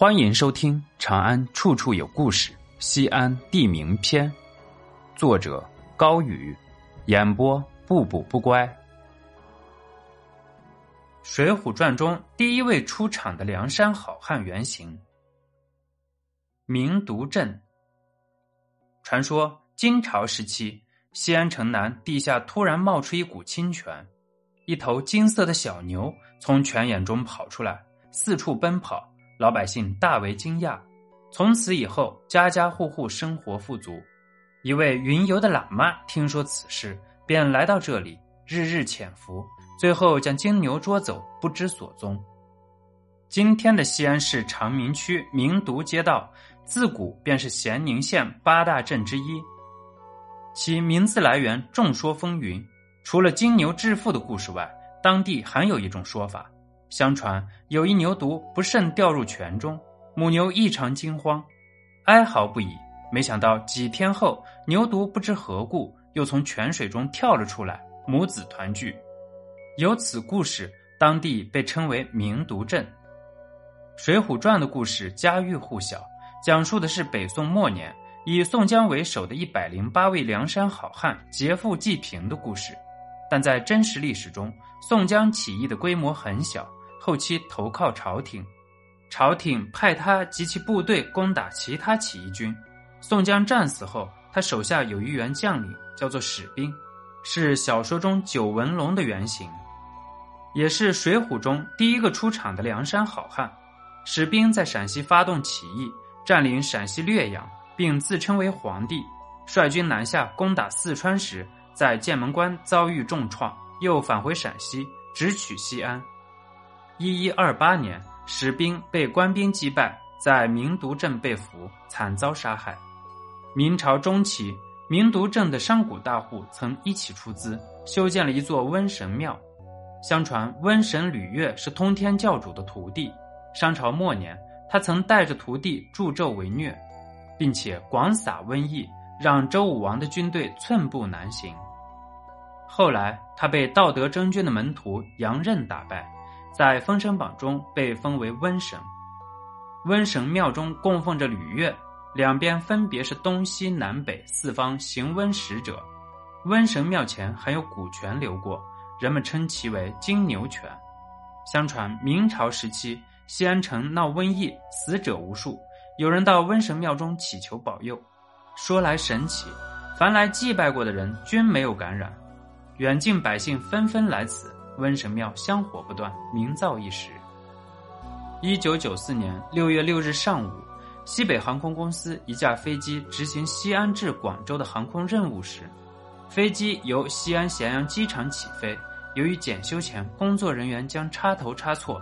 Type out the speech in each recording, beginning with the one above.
欢迎收听《长安处处有故事·西安地名篇》，作者高宇，演播不补不乖。《水浒传》中第一位出场的梁山好汉原型——明独镇。传说金朝时期，西安城南地下突然冒出一股清泉，一头金色的小牛从泉眼中跑出来，四处奔跑。老百姓大为惊讶，从此以后，家家户户生活富足。一位云游的喇嘛听说此事，便来到这里，日日潜伏，最后将金牛捉走，不知所踪。今天的西安市长明区明独街道，自古便是咸宁县八大镇之一。其名字来源众说纷纭，除了金牛致富的故事外，当地还有一种说法。相传有一牛犊不慎掉入泉中，母牛异常惊慌，哀嚎不已。没想到几天后，牛犊不知何故又从泉水中跳了出来，母子团聚。由此故事，当地被称为明犊镇。《水浒传》的故事家喻户晓，讲述的是北宋末年以宋江为首的一百零八位梁山好汉劫富济贫的故事。但在真实历史中，宋江起义的规模很小。后期投靠朝廷，朝廷派他及其部队攻打其他起义军。宋江战死后，他手下有一员将领叫做史兵，是小说中九纹龙的原型，也是《水浒》中第一个出场的梁山好汉。史兵在陕西发动起义，占领陕西略阳，并自称为皇帝，率军南下攻打四川时，在剑门关遭遇重创，又返回陕西，直取西安。一一二八年，史兵被官兵击败，在明独镇被俘，惨遭杀害。明朝中期，明独镇的商贾大户曾一起出资修建了一座瘟神庙。相传，瘟神吕岳是通天教主的徒弟。商朝末年，他曾带着徒弟助纣为虐，并且广撒瘟疫，让周武王的军队寸步难行。后来，他被道德真君的门徒杨任打败。在《封神榜》中被封为瘟神，瘟神庙中供奉着吕岳，两边分别是东西南北四方行瘟使者。瘟神庙前还有古泉流过，人们称其为金牛泉。相传明朝时期，西安城闹瘟疫，死者无数，有人到瘟神庙中祈求保佑，说来神奇，凡来祭拜过的人均没有感染，远近百姓纷纷来此。瘟神庙香火不断，名噪一时。一九九四年六月六日上午，西北航空公司一架飞机执行西安至广州的航空任务时，飞机由西安咸阳机场起飞。由于检修前工作人员将插头插错，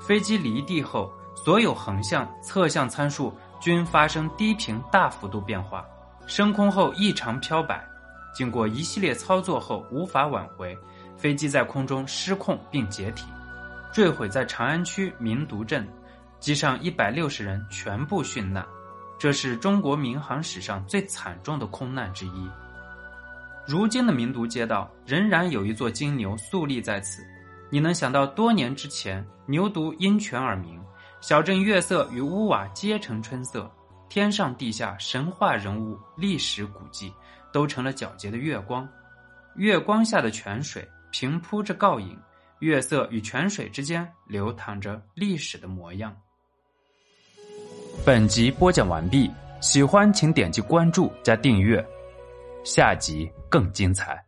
飞机离地后，所有横向、侧向参数均发生低频大幅度变化，升空后异常飘摆。经过一系列操作后，无法挽回。飞机在空中失控并解体，坠毁在长安区民独镇，机上一百六十人全部殉难，这是中国民航史上最惨重的空难之一。如今的民独街道仍然有一座金牛肃立在此，你能想到多年之前牛犊因泉而鸣，小镇月色与屋瓦皆成春色，天上地下神话人物、历史古迹都成了皎洁的月光，月光下的泉水。平铺着倒影，月色与泉水之间流淌着历史的模样。本集播讲完毕，喜欢请点击关注加订阅，下集更精彩。